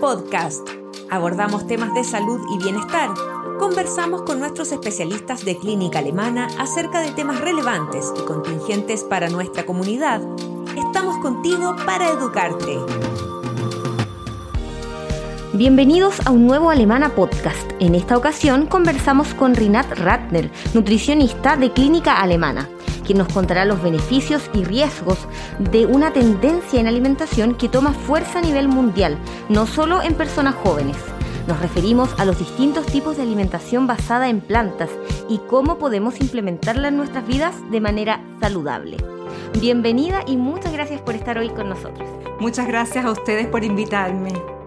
Podcast. Abordamos temas de salud y bienestar. Conversamos con nuestros especialistas de clínica alemana acerca de temas relevantes y contingentes para nuestra comunidad. Estamos contigo para educarte. Bienvenidos a un nuevo Alemana Podcast. En esta ocasión conversamos con Rinat Ratner, nutricionista de Clínica Alemana quien nos contará los beneficios y riesgos de una tendencia en alimentación que toma fuerza a nivel mundial, no solo en personas jóvenes. Nos referimos a los distintos tipos de alimentación basada en plantas y cómo podemos implementarla en nuestras vidas de manera saludable. Bienvenida y muchas gracias por estar hoy con nosotros. Muchas gracias a ustedes por invitarme.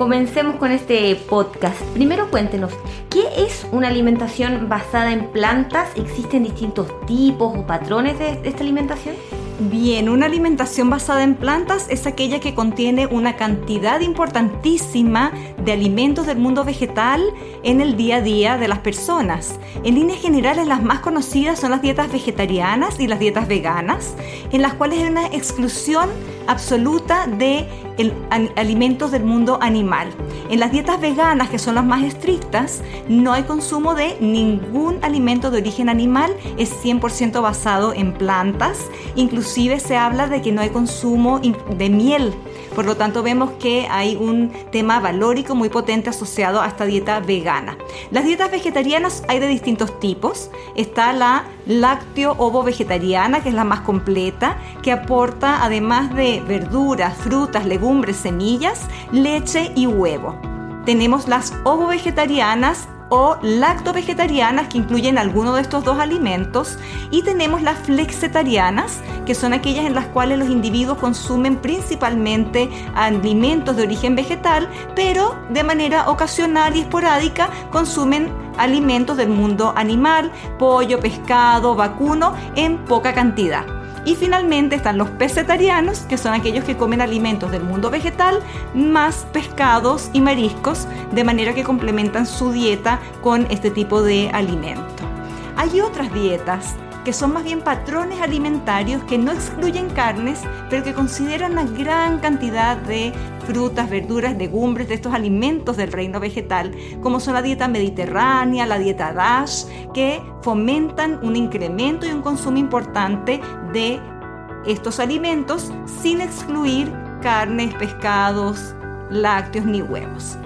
Comencemos con este podcast. Primero cuéntenos, ¿qué es una alimentación basada en plantas? ¿Existen distintos tipos o patrones de, esta alimentación? Bien, una alimentación basada en plantas es aquella que contiene una cantidad importantísima de alimentos del mundo vegetal en el día a día de las personas. En líneas generales, las más conocidas son las dietas vegetarianas y las dietas veganas, en las cuales hay una exclusión absoluta de alimentos del mundo animal. En las dietas veganas, que son las más estrictas, no hay consumo de ningún alimento de origen animal, es 100% basado en plantas. Inclusive se habla de que no hay consumo de miel por lo tanto, vemos que hay un tema valórico muy potente asociado a esta dieta vegana. Las dietas vegetarianas hay de distintos tipos. Está la lácteo ovo vegetariana, que es la más completa, que aporta además de verduras, frutas, legumbres, semillas, leche y huevo. Tenemos las ovo vegetarianas o lacto-vegetarianas que incluyen alguno de estos dos alimentos y tenemos las flexetarianas que son aquellas en las cuales los individuos consumen principalmente alimentos de origen vegetal pero de manera ocasional y esporádica consumen alimentos del mundo animal, pollo, pescado, vacuno en poca cantidad. Y finalmente están los pesetarianos, que son aquellos que comen alimentos del mundo vegetal más pescados y mariscos, de manera que complementan su dieta con este tipo de alimento. Hay otras dietas que son más bien patrones alimentarios que no excluyen carnes, pero que consideran una gran cantidad de frutas, verduras, legumbres, de estos alimentos del reino vegetal, como son la dieta mediterránea, la dieta DASH, que fomentan un incremento y un consumo importante de estos alimentos sin excluir carnes, pescados, lácteos ni huevos.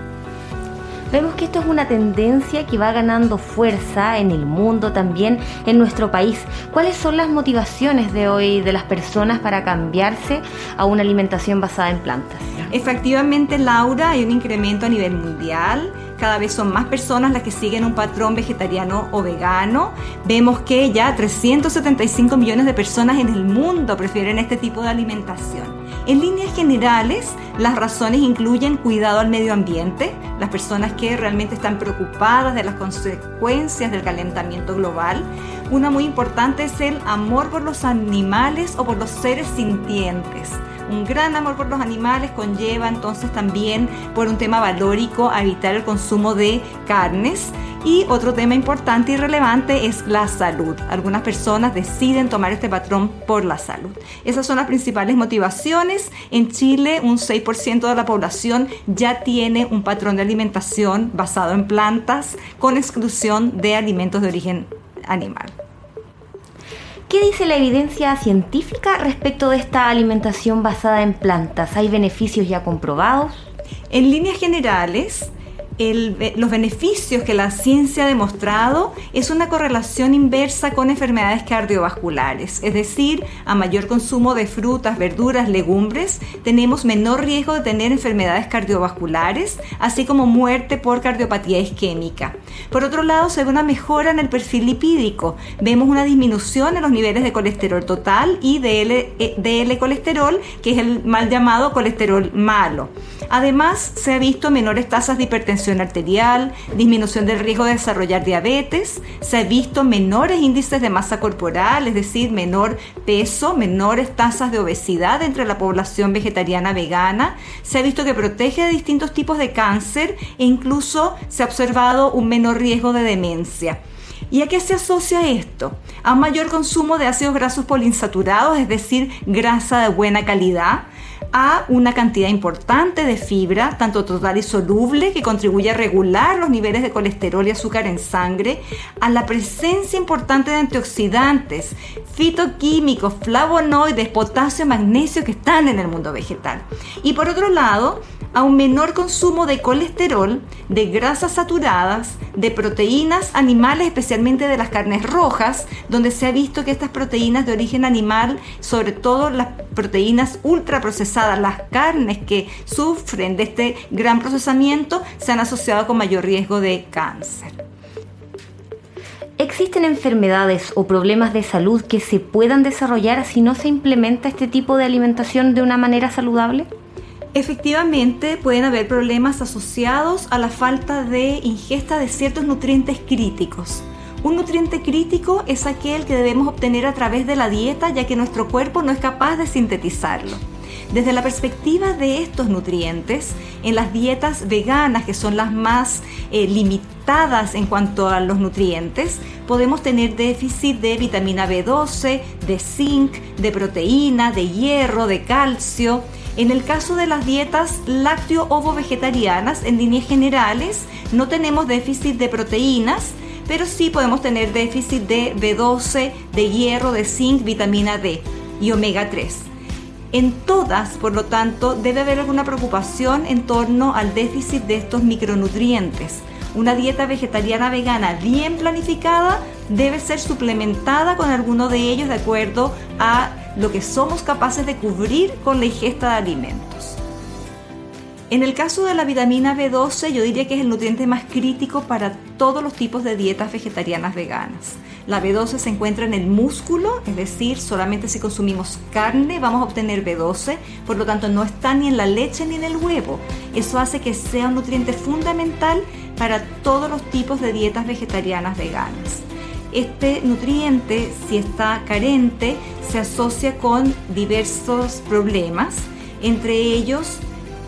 Vemos que esto es una tendencia que va ganando fuerza en el mundo también, en nuestro país. ¿Cuáles son las motivaciones de hoy de las personas para cambiarse a una alimentación basada en plantas? Efectivamente, Laura, hay un incremento a nivel mundial cada vez son más personas las que siguen un patrón vegetariano o vegano. Vemos que ya 375 millones de personas en el mundo prefieren este tipo de alimentación. En líneas generales, las razones incluyen cuidado al medio ambiente, las personas que realmente están preocupadas de las consecuencias del calentamiento global. Una muy importante es el amor por los animales o por los seres sintientes un gran amor por los animales conlleva entonces también por un tema valórico evitar el consumo de carnes. Y otro tema importante y relevante es la salud. Algunas personas deciden tomar este patrón por la salud. Esas son las principales motivaciones. En Chile un 6% de la población ya tiene un patrón de alimentación basado en plantas con exclusión de alimentos de origen animal. ¿Qué dice la evidencia científica respecto de esta alimentación basada en plantas? ¿Hay beneficios ya comprobados? En líneas generales, los beneficios que la ciencia ha demostrado es una correlación inversa con enfermedades cardiovasculares, es decir, a mayor consumo de frutas, verduras, legumbres, tenemos menor riesgo de tener enfermedades cardiovasculares, así como muerte por cardiopatía isquémica. Por otro lado, se ve una mejora en el perfil lipídico, vemos una disminución en los niveles de colesterol total y de DL colesterol, que es el mal llamado colesterol malo. Además, se ha visto menores tasas de hipertensión arterial, disminución del riesgo de desarrollar diabetes, se ha visto menores índices de masa corporal, es decir, menor peso, menores tasas de obesidad entre la población vegetariana vegana, se ha visto que protege de distintos tipos de cáncer e incluso se ha observado un menor riesgo de demencia. ¿Y a qué se asocia esto? A un mayor consumo de ácidos grasos poliinsaturados, es decir, grasa de buena calidad, a una cantidad importante de fibra, tanto total y soluble, que contribuye a regular los niveles de colesterol y azúcar en sangre, a la presencia importante de antioxidantes, fitoquímicos, flavonoides, potasio, magnesio que están en el mundo vegetal. Y por otro lado, a un menor consumo de colesterol, de grasas saturadas, de proteínas animales, especialmente de las carnes rojas, donde se ha visto que estas proteínas de origen animal, sobre todo las proteínas ultraprocesadas, las carnes que sufren de este gran procesamiento, se han asociado con mayor riesgo de cáncer. ¿Existen enfermedades o problemas de salud que se puedan desarrollar si no se implementa este tipo de alimentación de una manera saludable? Efectivamente, pueden haber problemas asociados a la falta de ingesta de ciertos nutrientes críticos. Un nutriente crítico es aquel que debemos obtener a través de la dieta ya que nuestro cuerpo no es capaz de sintetizarlo. Desde la perspectiva de estos nutrientes, en las dietas veganas, que son las más eh, limitadas en cuanto a los nutrientes, podemos tener déficit de vitamina B12, de zinc, de proteína, de hierro, de calcio, en el caso de las dietas lácteo-ovo-vegetarianas, en líneas generales, no tenemos déficit de proteínas, pero sí podemos tener déficit de B12, de hierro, de zinc, vitamina D y omega 3. En todas, por lo tanto, debe haber alguna preocupación en torno al déficit de estos micronutrientes. Una dieta vegetariana vegana bien planificada debe ser suplementada con alguno de ellos de acuerdo a lo que somos capaces de cubrir con la ingesta de alimentos. En el caso de la vitamina B12, yo diría que es el nutriente más crítico para todos los tipos de dietas vegetarianas veganas. La B12 se encuentra en el músculo, es decir, solamente si consumimos carne vamos a obtener B12, por lo tanto no está ni en la leche ni en el huevo. Eso hace que sea un nutriente fundamental para todos los tipos de dietas vegetarianas veganas. Este nutriente, si está carente, se asocia con diversos problemas, entre ellos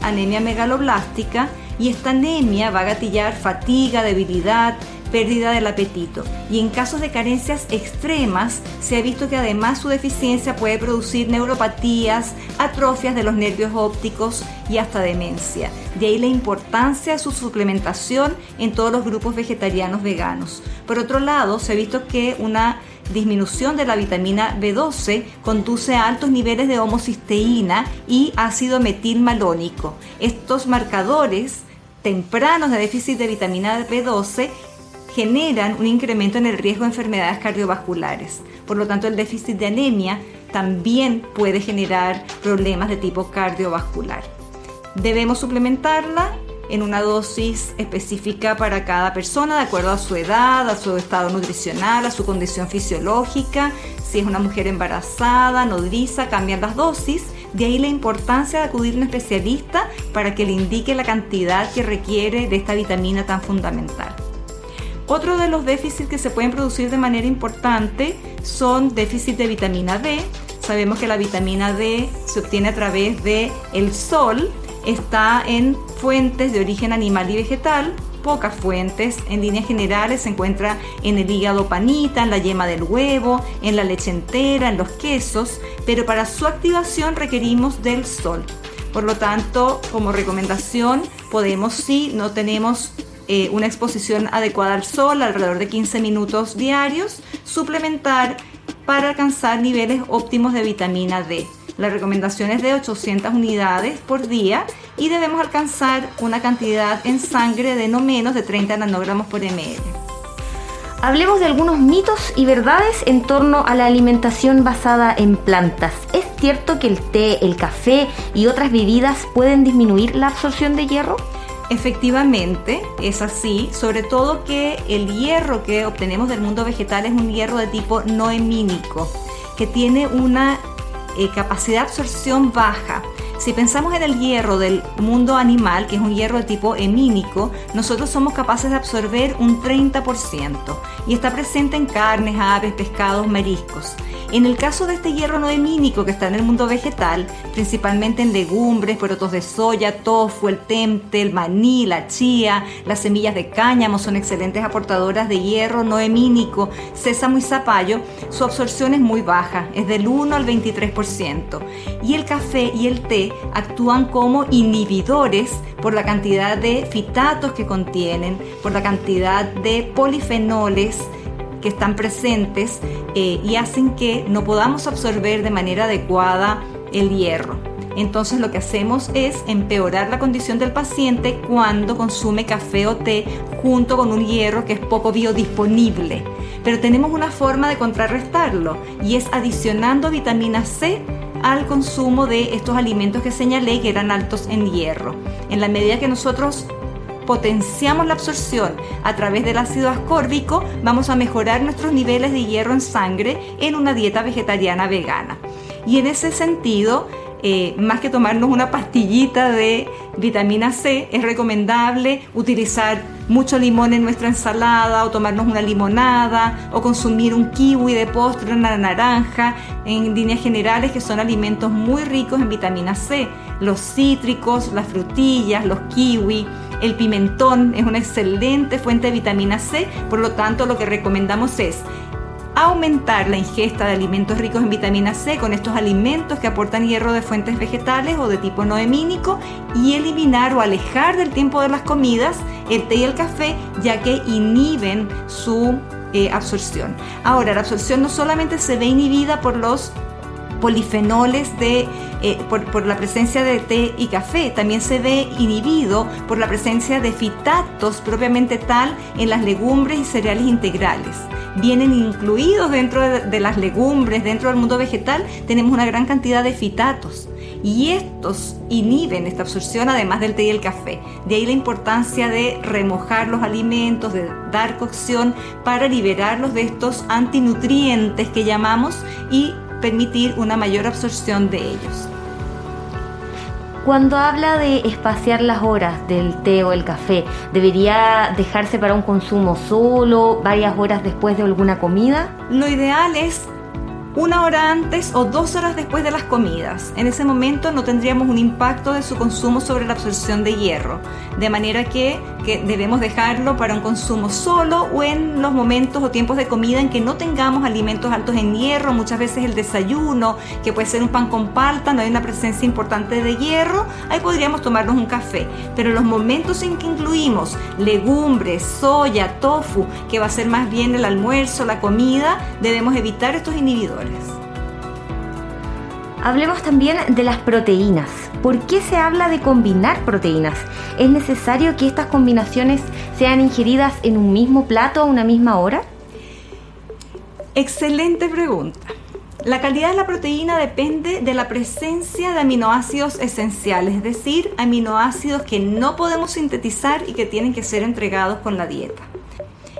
anemia megaloblástica, y esta anemia va a gatillar fatiga, debilidad, pérdida del apetito. Y en casos de carencias extremas, se ha visto que además su deficiencia puede producir neuropatías, atrofias de los nervios ópticos y hasta demencia. De ahí la importancia de su suplementación en todos los grupos vegetarianos veganos. Por otro lado, se ha visto que una disminución de la vitamina B12 conduce a altos niveles de homocisteína y ácido metilmalónico. Estos marcadores tempranos de déficit de vitamina B12 generan un incremento en el riesgo de enfermedades cardiovasculares. Por lo tanto, el déficit de anemia también puede generar problemas de tipo cardiovascular. Debemos suplementarla en una dosis específica para cada persona, de acuerdo a su edad, a su estado nutricional, a su condición fisiológica. Si es una mujer embarazada, nodriza, cambian las dosis. De ahí la importancia de acudir a un especialista para que le indique la cantidad que requiere de esta vitamina tan fundamental. Otro de los déficits que se pueden producir de manera importante son déficits de vitamina D. Sabemos que la vitamina D se obtiene a través de el sol, está en fuentes de origen animal y vegetal, pocas fuentes, en líneas generales se encuentra en el hígado panita, en la yema del huevo, en la leche entera, en los quesos, pero para su activación requerimos del sol. Por lo tanto, como recomendación, podemos si no tenemos eh, una exposición adecuada al sol, alrededor de 15 minutos diarios, suplementar para alcanzar niveles óptimos de vitamina D. La recomendación es de 800 unidades por día y debemos alcanzar una cantidad en sangre de no menos de 30 nanogramos por ml. Hablemos de algunos mitos y verdades en torno a la alimentación basada en plantas. ¿Es cierto que el té, el café y otras bebidas pueden disminuir la absorción de hierro? Efectivamente, es así, sobre todo que el hierro que obtenemos del mundo vegetal es un hierro de tipo no hemínico, que tiene una eh, capacidad de absorción baja. Si pensamos en el hierro del mundo animal, que es un hierro de tipo hemínico, nosotros somos capaces de absorber un 30% y está presente en carnes, aves, pescados, mariscos. En el caso de este hierro no hemínico que está en el mundo vegetal, principalmente en legumbres, porotos de soya, tofu, el temte, el maní, la chía, las semillas de cáñamo son excelentes aportadoras de hierro no hemínico, sésamo y zapallo, su absorción es muy baja, es del 1 al 23%. Y el café y el té actúan como inhibidores por la cantidad de fitatos que contienen, por la cantidad de polifenoles, que están presentes eh, y hacen que no podamos absorber de manera adecuada el hierro. Entonces lo que hacemos es empeorar la condición del paciente cuando consume café o té junto con un hierro que es poco biodisponible. Pero tenemos una forma de contrarrestarlo y es adicionando vitamina C al consumo de estos alimentos que señalé que eran altos en hierro. En la medida que nosotros potenciamos la absorción a través del ácido ascórbico, vamos a mejorar nuestros niveles de hierro en sangre en una dieta vegetariana vegana. Y en ese sentido, eh, más que tomarnos una pastillita de vitamina C, es recomendable utilizar mucho limón en nuestra ensalada o tomarnos una limonada o consumir un kiwi de postre, una naranja, en líneas generales que son alimentos muy ricos en vitamina C. Los cítricos, las frutillas, los kiwi, el pimentón es una excelente fuente de vitamina C, por lo tanto lo que recomendamos es aumentar la ingesta de alimentos ricos en vitamina C con estos alimentos que aportan hierro de fuentes vegetales o de tipo noemínico y eliminar o alejar del tiempo de las comidas el té y el café ya que inhiben su eh, absorción. Ahora, la absorción no solamente se ve inhibida por los polifenoles de, eh, por, la presencia de té y café. También se ve inhibido por la presencia de fitatos propiamente tal en las legumbres y cereales integrales. Vienen incluidos dentro de, las legumbres, dentro del mundo vegetal, tenemos una gran cantidad de fitatos y estos inhiben esta absorción además del té y el café. De ahí la importancia de remojar los alimentos, de dar cocción para liberarlos de estos antinutrientes que llamamos y permitir una mayor absorción de ellos. Cuando habla de espaciar las horas del té o el café, ¿debería dejarse para un consumo solo, varias horas después de alguna comida? Lo ideal es una hora antes o dos horas después de las comidas. En ese momento no tendríamos un impacto de su consumo sobre la absorción de hierro, de manera que, debemos dejarlo para un consumo solo o en los momentos o tiempos de comida en que no tengamos alimentos altos en hierro, muchas veces el desayuno, que puede ser un pan con palta, no hay una presencia importante de hierro, ahí podríamos tomarnos un café. Pero los momentos en que incluimos legumbres, soya, tofu, que va a ser más bien el almuerzo, la comida, debemos evitar estos inhibidores. Hablemos también de las proteínas. ¿Por qué se habla de combinar proteínas? ¿Es necesario que estas combinaciones sean ingeridas en un mismo plato a una misma hora? Excelente pregunta. La calidad de la proteína depende de la presencia de aminoácidos esenciales, es decir, aminoácidos que no podemos sintetizar y que tienen que ser entregados con la dieta.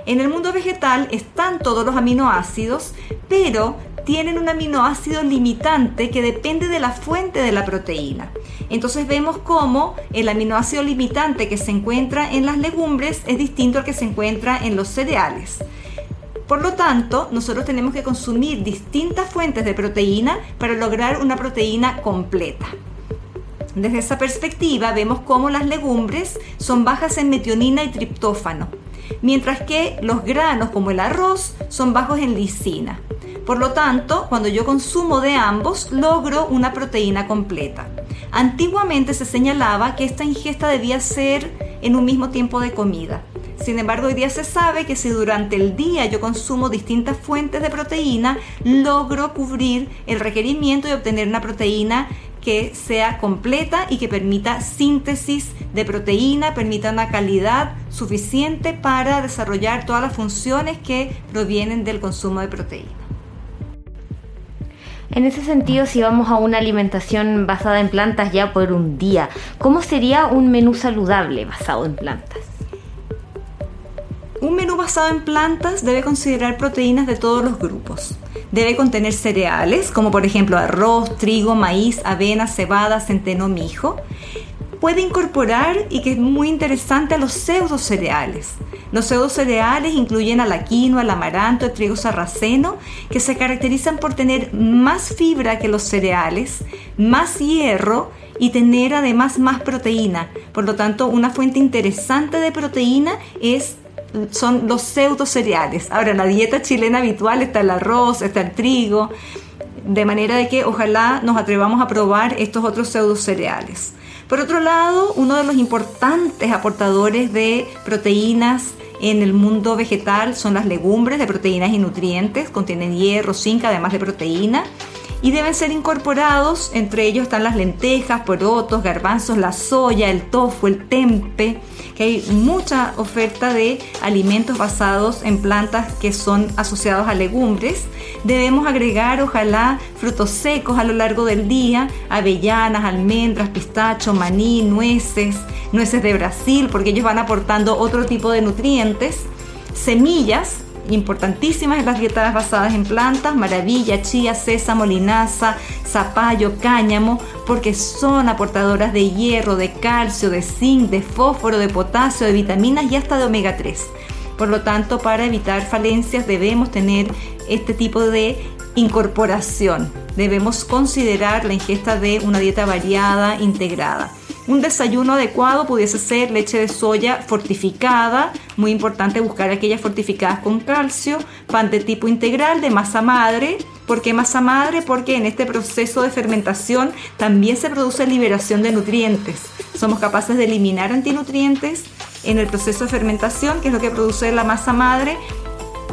En el mundo vegetal están todos los aminoácidos, pero tienen un aminoácido limitante que depende de la fuente de la proteína. Entonces vemos cómo el aminoácido limitante que se encuentra en las legumbres es distinto al que se encuentra en los cereales. Por lo tanto, nosotros tenemos que consumir distintas fuentes de proteína para lograr una proteína completa. Desde esa perspectiva vemos cómo las legumbres son bajas en metionina y triptófano, mientras que los granos como el arroz son bajos en lisina. Por lo tanto, cuando yo consumo de ambos, logro una proteína completa. Antiguamente se señalaba que esta ingesta debía ser en un mismo tiempo de comida. Sin embargo, hoy día se sabe que si durante el día yo consumo distintas fuentes de proteína, logro cubrir el requerimiento y obtener una proteína que sea completa y que permita síntesis de proteína, permita una calidad suficiente para desarrollar todas las funciones que provienen del consumo de proteína. En ese sentido, si vamos a una alimentación basada en plantas ya por un día, ¿cómo sería un menú saludable basado en plantas? Un menú basado en plantas debe considerar proteínas de todos los grupos. Debe contener cereales, como por ejemplo arroz, trigo, maíz, avena, cebada, centeno, mijo. Puede incorporar y que es muy interesante los pseudo cereales. Los pseudo cereales incluyen a la quinoa, el amaranto, el trigo sarraceno, que se caracterizan por tener más fibra que los cereales, más hierro y tener además más proteína. Por lo tanto, una fuente interesante de proteína es son los pseudo cereales. Ahora, en la dieta chilena habitual está el arroz, está el trigo, de manera de que ojalá nos atrevamos a probar estos otros pseudo cereales. Por otro lado, uno de los importantes aportadores de proteínas en el mundo vegetal son las legumbres de proteínas y nutrientes, contienen hierro, zinc, además de proteína y deben ser incorporados, entre ellos están las lentejas, porotos, garbanzos, la soya, el tofu, el tempe, que hay mucha oferta de alimentos basados en plantas que son asociados a legumbres. Debemos agregar, ojalá, frutos secos a lo largo del día, avellanas, almendras, pistacho, maní, nueces, nueces de Brasil, porque ellos van aportando otro tipo de nutrientes, semillas, importantísimas las dietas basadas en plantas, maravilla, chía, sésamo, linaza, zapallo, cáñamo, porque son aportadoras de hierro, de calcio, de zinc, de fósforo, de potasio, de vitaminas y hasta de omega 3. Por lo tanto, para evitar falencias debemos tener este tipo de incorporación. Debemos considerar la ingesta de una dieta variada, integrada. Un desayuno adecuado pudiese ser leche de soya fortificada, muy importante buscar aquellas fortificadas con calcio, pan de tipo integral de masa madre. ¿Por qué masa madre? Porque en este proceso de fermentación también se produce liberación de nutrientes. Somos capaces de eliminar antinutrientes en el proceso de fermentación, que es lo que produce la masa madre,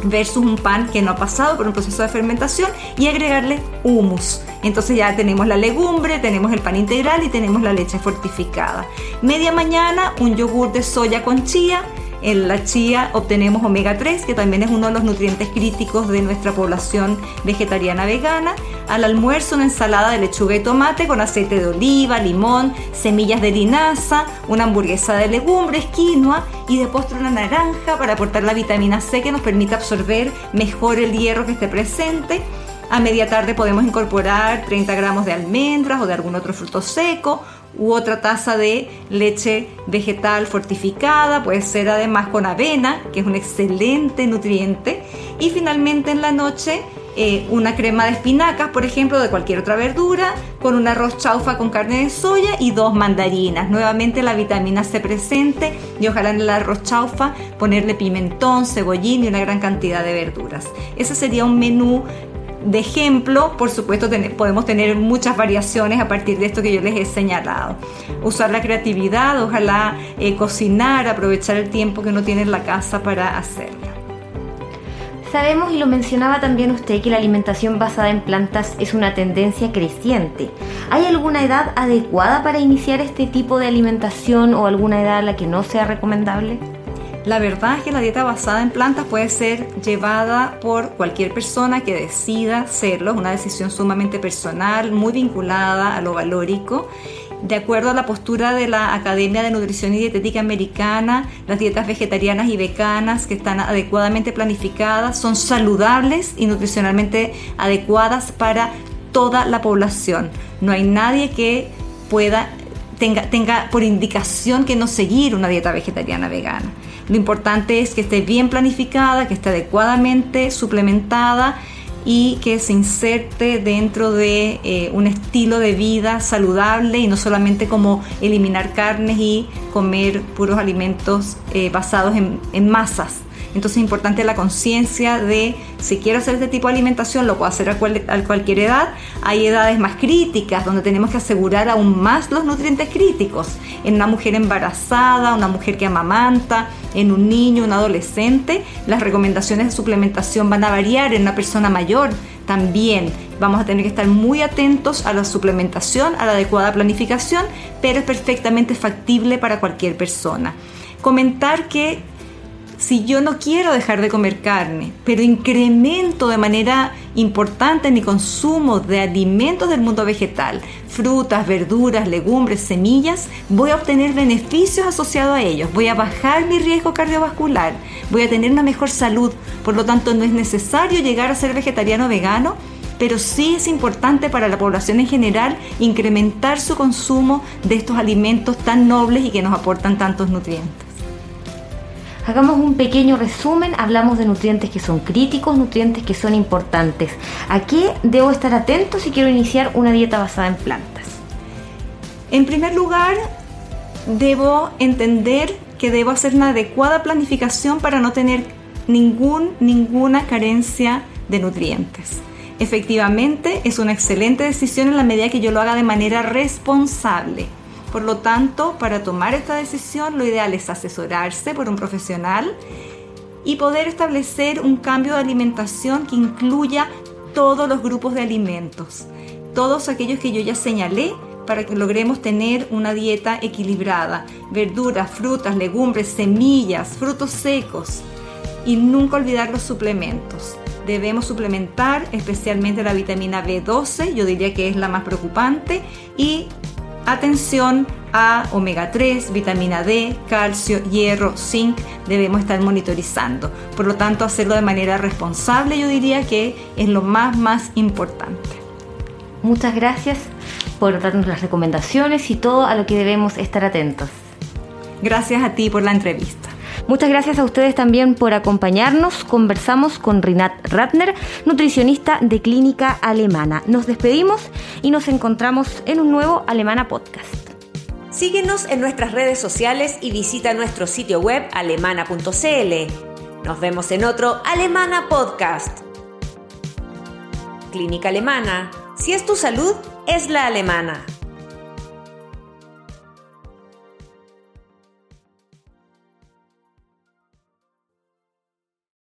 versus un pan que no ha pasado por un proceso de fermentación y agregarle humus. Entonces ya tenemos la legumbre, tenemos el pan integral y tenemos la leche fortificada. Media mañana un yogur de soya con chía. En la chía obtenemos omega 3, que también es uno de los nutrientes críticos de nuestra población vegetariana vegana. Al almuerzo una ensalada de lechuga y tomate con aceite de oliva, limón, semillas de linaza, una hamburguesa de legumbres, quinoa y de postre una naranja para aportar la vitamina C que nos permite absorber mejor el hierro que esté presente a media tarde podemos incorporar 30 gramos de almendras o de algún otro fruto seco u otra taza de leche vegetal fortificada, puede ser además con avena, que es un excelente nutriente. Y finalmente en la noche eh, una crema de espinacas, por ejemplo, de cualquier otra verdura, con un arroz chaufa con carne de soya y dos mandarinas. Nuevamente la vitamina C presente y ojalá en el arroz chaufa ponerle pimentón, cebollín y una gran cantidad de verduras. Ese sería un menú de ejemplo, por supuesto, podemos tener muchas variaciones a partir de esto que yo les he señalado. Usar la creatividad, ojalá eh, cocinar, aprovechar el tiempo que uno tiene en la casa para hacerlo. Sabemos y lo mencionaba también usted que la alimentación basada en plantas es una tendencia creciente. ¿Hay alguna edad adecuada para iniciar este tipo de alimentación o alguna edad a la que no sea recomendable? La verdad es que la dieta basada en plantas puede ser llevada por cualquier persona que decida hacerlo, es una decisión sumamente personal, muy vinculada a lo valórico. De acuerdo a la postura de la Academia de Nutrición y Dietética Americana, las dietas vegetarianas y veganas que están adecuadamente planificadas son saludables y nutricionalmente adecuadas para toda la población. No hay nadie que pueda tenga, por indicación que no seguir una dieta vegetariana vegana. Lo importante es que esté bien planificada, que esté adecuadamente suplementada y que se inserte dentro de eh, un estilo de vida saludable y no solamente como eliminar carnes y comer puros alimentos eh, basados en, en masas. Entonces es importante la conciencia de si quiero hacer este tipo de alimentación, lo puedo hacer a, cualquier edad. Hay edades más críticas donde tenemos que asegurar aún más los nutrientes críticos. En una mujer embarazada, una mujer que amamanta, en un niño, un adolescente, las recomendaciones de suplementación van a variar. En una persona mayor también vamos a tener que estar muy atentos a la suplementación, a la adecuada planificación, pero es perfectamente factible para cualquier persona. Comentar que si yo no quiero dejar de comer carne, pero incremento de manera importante mi consumo de alimentos del mundo vegetal, frutas, verduras, legumbres, semillas, voy a obtener beneficios asociados a ellos, voy a bajar mi riesgo cardiovascular, voy a tener una mejor salud, por lo tanto no es necesario llegar a ser vegetariano o vegano pero sí es importante para la población en general incrementar su consumo de estos alimentos tan nobles y que nos aportan tantos nutrientes. Hagamos un pequeño resumen, hablamos de nutrientes que son críticos, nutrientes que son importantes. ¿A qué debo estar atento si quiero iniciar una dieta basada en plantas? En primer lugar, debo entender que debo hacer una adecuada planificación para no tener ningún, ninguna carencia de nutrientes. Efectivamente, es una excelente decisión en la medida que yo lo haga de manera responsable. Por lo tanto, para tomar esta decisión, lo ideal es asesorarse por un profesional y poder establecer un cambio de alimentación que incluya todos los grupos de alimentos, todos aquellos que yo ya señalé para que logremos tener una dieta equilibrada. Verduras, frutas, legumbres, semillas, frutos secos. Y nunca olvidar los suplementos. Debemos suplementar especialmente la vitamina B12, yo diría que es la más preocupante, y atención a omega 3, vitamina D, calcio, hierro, zinc, debemos estar monitorizando. Por lo tanto, hacerlo de manera responsable yo diría que es lo más, más importante. Muchas gracias por darnos las recomendaciones y todo a lo que debemos estar atentos. Gracias a ti por la entrevista. Muchas gracias a ustedes también por acompañarnos. Conversamos con Rinat Ratner, nutricionista de Clínica Alemana. Nos despedimos y nos encontramos en un nuevo Alemana Podcast. Síguenos en nuestras redes sociales y visita nuestro sitio web alemana.cl. Nos vemos en otro Alemana Podcast. Clínica Alemana. Si es tu salud, es la alemana.